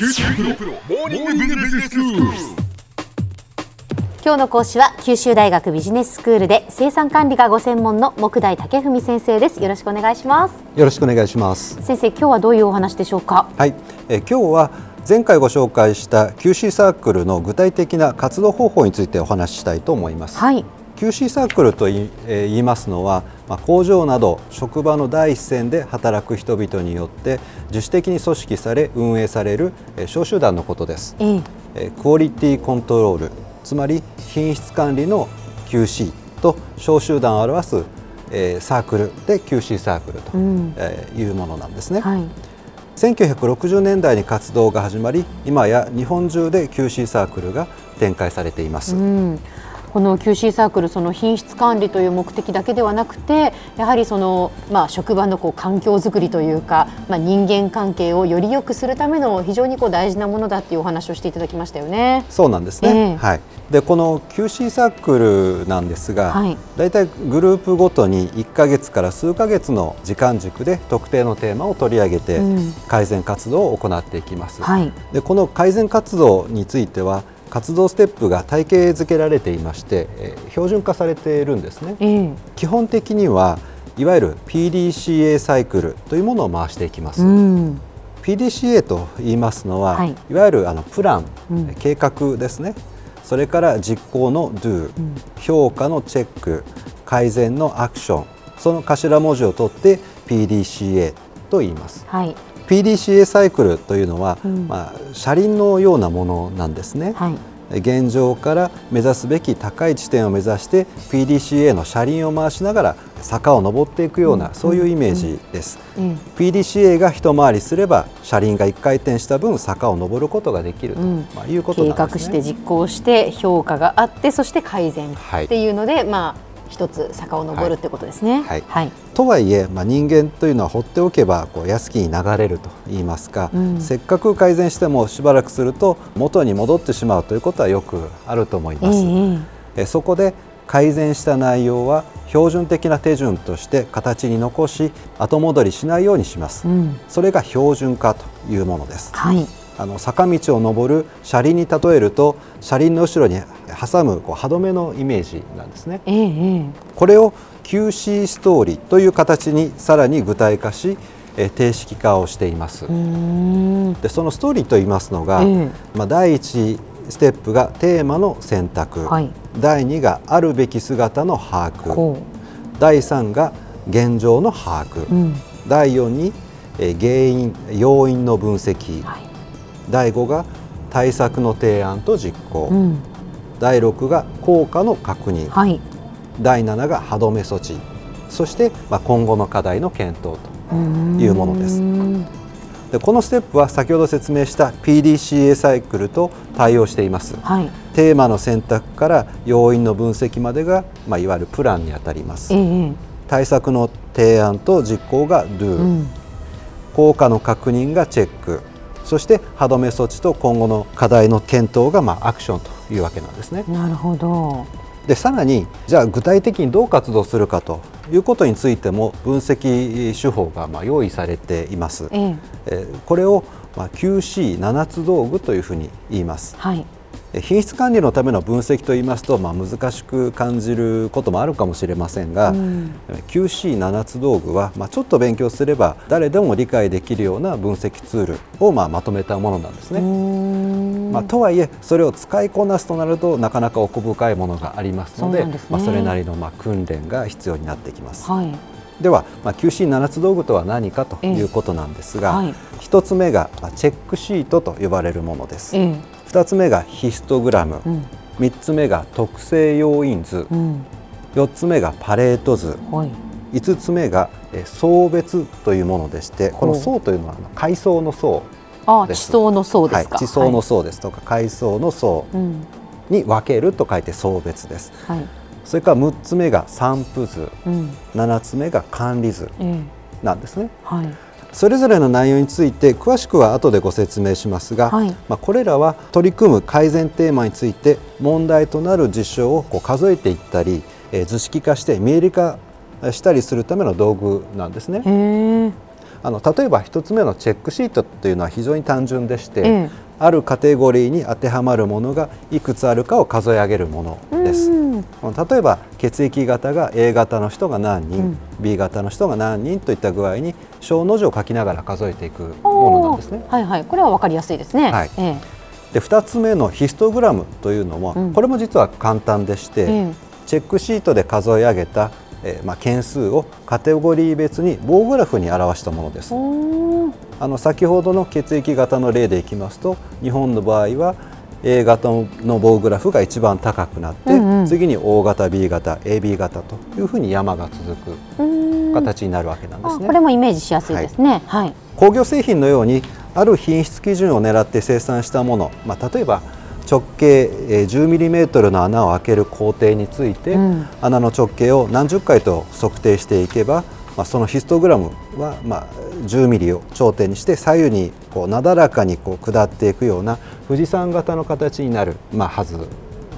今日の講師は九州大学ビジネススクールで生産管理がご専門の木大武文先生です。よろしくお願いします。よろしくお願いします。先生今日はどういうお話でしょうか？はい、えー今日は前回ご紹介した QC サークルの具体的な活動方法についてお話ししたいと思います。はい QC サークルとい、えー言いますのは、まあ、工場など職場の第一線で働く人々によって自主的に組織され運営される、えー小集団のことです。えクオリティコントロールつまり品質管理の QC と小集団を表す、えーサークルで QC サークルと、うん。えーいうものなんですね。はい。1960年代に活動が始まり今や日本中で QC サークルが展開されています、うんこの QC サークルその品質管理という目的だけではなくてやはりその、まあ、職場のこう環境づくりというか、まあ、人間関係をより良くするための非常にこう大事なものだっていうお話をしていただきましたよね。そうなんですね、ええ。はい、でこの QC サークルなんですが、はい。だいたいグループごとに1ヶ月から数ヶ月の時間軸で特定のテーマを取り上げてうん。改善活動を行っていきます、はい。でこの改善活動については活動ステップが体系づけられていまして、えー標準化されているんですね。ええ。基本的にはいわゆる PDCA サイクルというものを回していきます、うん。PDCA と言いますのは、はい。い、わゆるあのプラン、うん。計画ですね。それから実行の Do、ん。評価のチェック改善のアクションその頭文字を取って PDCA と言います。はい PDCA サイクルというのは、うん。まあ、車輪のようなものなんですね、はい。現状から目指すべき高い地点を目指して PDCA の車輪を回しながら坂を登っていくような、そういうイメージです、え PDCA が一回りすれば車輪が一回転した分坂を登ることができると、うん。まあ、いうこと計なんですね。画して実行して評価があってそして改善はいっていうので、まあ一つ坂を登るってことですね。はい。はい。とはいえ、まあ、人間というのは放っておけばこう安きに流れると言いますか、うんせっかく改善してもしばらくすると元に戻ってしまうということはよくあると思いえます。ええそこで改善した内容は標準的な手順として形に残し後戻りしないようにします、うん。それが標準化というものですはい。あの坂道を登る車輪に例えると車輪の後ろに挟むこう歯止めのイメージなんですねえええこれを QC ストーリーという形にさらに具体化しえ定式化をしています。でそのストーリーといいますのが、ええまあ、第1ステップがテーマの選択、はい第2があるべき姿の把握こ第3が現状の把握、う。うん。第4にえー原因要因の分析、はい。第5が対策の提案と実行、うん。第6が効果の確認、はい。第7が歯止め措置。そして、まあ、今後の課題の検討というものです。でこのステップは先ほど説明した PDCA サイクルと対応しています。はい。テーマの選択から要因の分析までが、まあ、いわゆるプランにあたります。ええ対策の提案と実行が Do、うん。効果の確認がチェック。そして歯止め措置と今後の課題の検討がまあアクションというわけなんですねなるほど。でさらにじゃあ具体的にどう活動するかということについても分析手法がまあ用意されています、えええーこれをまあ QC7 つ道具というふうに言いますはい。品質管理のための分析といいますと、まあ、難しく感じることもあるかもしれませんが、うん、QC7 つ道具は、まあ、ちょっと勉強すれば誰でも理解できるような分析ツールをまあまとめたものなんですね。まあ、とはいえそれを使いこなすとなるとなかなか奥深いものがありますので、ね、まあ、それなりのまあ訓練が必要になってきます。はい。では、まあ、QC7 つ道具とは何かということなんですが、えーはい、1つ目がチェックシートと呼ばれるものです。2つ目がヒストグラム、うん、3つ目が特性要因図、うん、4つ目がパレート図、はい、5つ目が層別というものでしてこの層というのは階層の層あ地層の層ですか、はい、地層の層ですとか階層の層に分けると書いて層別です、はい、それから6つ目が散布図、うん、7つ目が管理図なんですね。はい。それぞれの内容について詳しくは後でご説明しますが、はいまあ、これらは取り組む改善テーマについて問題となる事象をこう数えていったり、えー図式化して見える化したりするための道具なんですね。あの例えば1つ目のチェックシートというのは非常に単純でして、ええ。あるカテゴリーに当てはまるものがいくつあるかを数え上げるものです。うん例えば血液型が A 型の人が何人、うん。B 型の人が何人といった具合に小の字を書きながら数えていくものなんですね。はいはい、これはわかりやすいですね。はい。えで2つ目のヒストグラムというのも、うん。これも実は簡単でして、ええ。チェックシートで数え上げた、えーまあ、件数をカテゴリー別に棒グラフに表したものです。あの先ほどの血液型の例でいきますと日本の場合は A 型の棒グラフが一番高くなって、うんうん次に O 型 B 型 AB 型というふうに山が続く形になるわけなんですね。あこれもイメージしやすいですね。はい。工業製品のようにある品質基準を狙って生産したもの、まあ、例えば直径えー 10mm の穴を開ける工程について、うん。穴の直径を何十回と測定していけば、まあ、そのヒストグラムは、まあ、10mm を頂点にして左右にこうなだらかにこう下っていくような富士山型の形になる、まあ、はず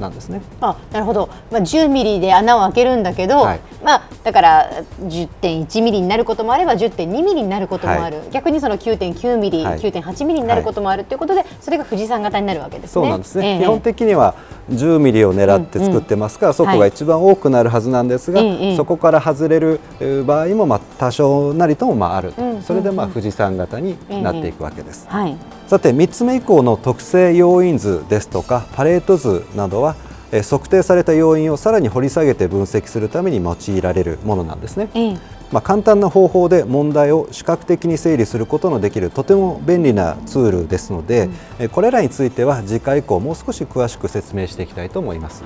なんですね。あなるほど、まあ、10ミリで穴を開けるんだけど、はい。まあ、だから10.1ミリになることもあれば10.2ミリになることもある、逆にその9.9ミリ、はい。9.8ミリになることもあるということで、それが富士山型になるわけですね。そうなんですね、ええ。基本的には10ミリを狙って作ってますから、そこが一番多くなるはずなんですが、ええそこから外れるえー場合もまあ多少なりともまあある、うんうんそれでまあ富士山型になっていくわけです。はい、さて3つ目以降の特性要因図ですとかパレート図などはえー測定された要因をさらに掘り下げて分析するために用いられるものなんですね。ええまあ、簡単な方法で問題を視覚的に整理することのできるとても便利なツールですので、えこれらについては次回以降もう少し詳しく説明していきたいと思います。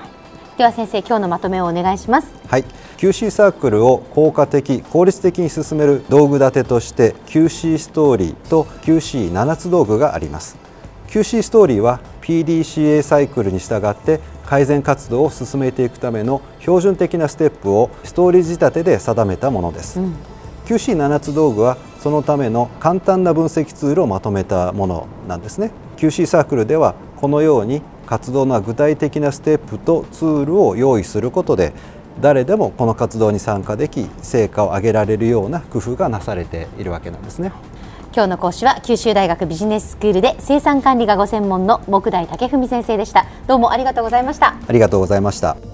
では先生今日のまとめをお願いします。はい、QC サークルを効果的効率的に進める道具立てとして QC ストーリーと QC7 つ道具があります。QC ストーリーは PDCA サイクルに従って改善活動を進めていくための標準的なステップをストーリー仕立てで定めたものです、QC7 つ道具はそのための簡単な分析ツールをまとめたものなんですね。QC サークルではこのように活動の具体的なステップとツールを用意することで誰でもこの活動に参加でき成果を上げられるような工夫がなされているわけなんですね今日の講師は九州大学ビジネススクールで生産管理がご専門の木大武文先生でした。どうもありがとうございました。ありがとうございました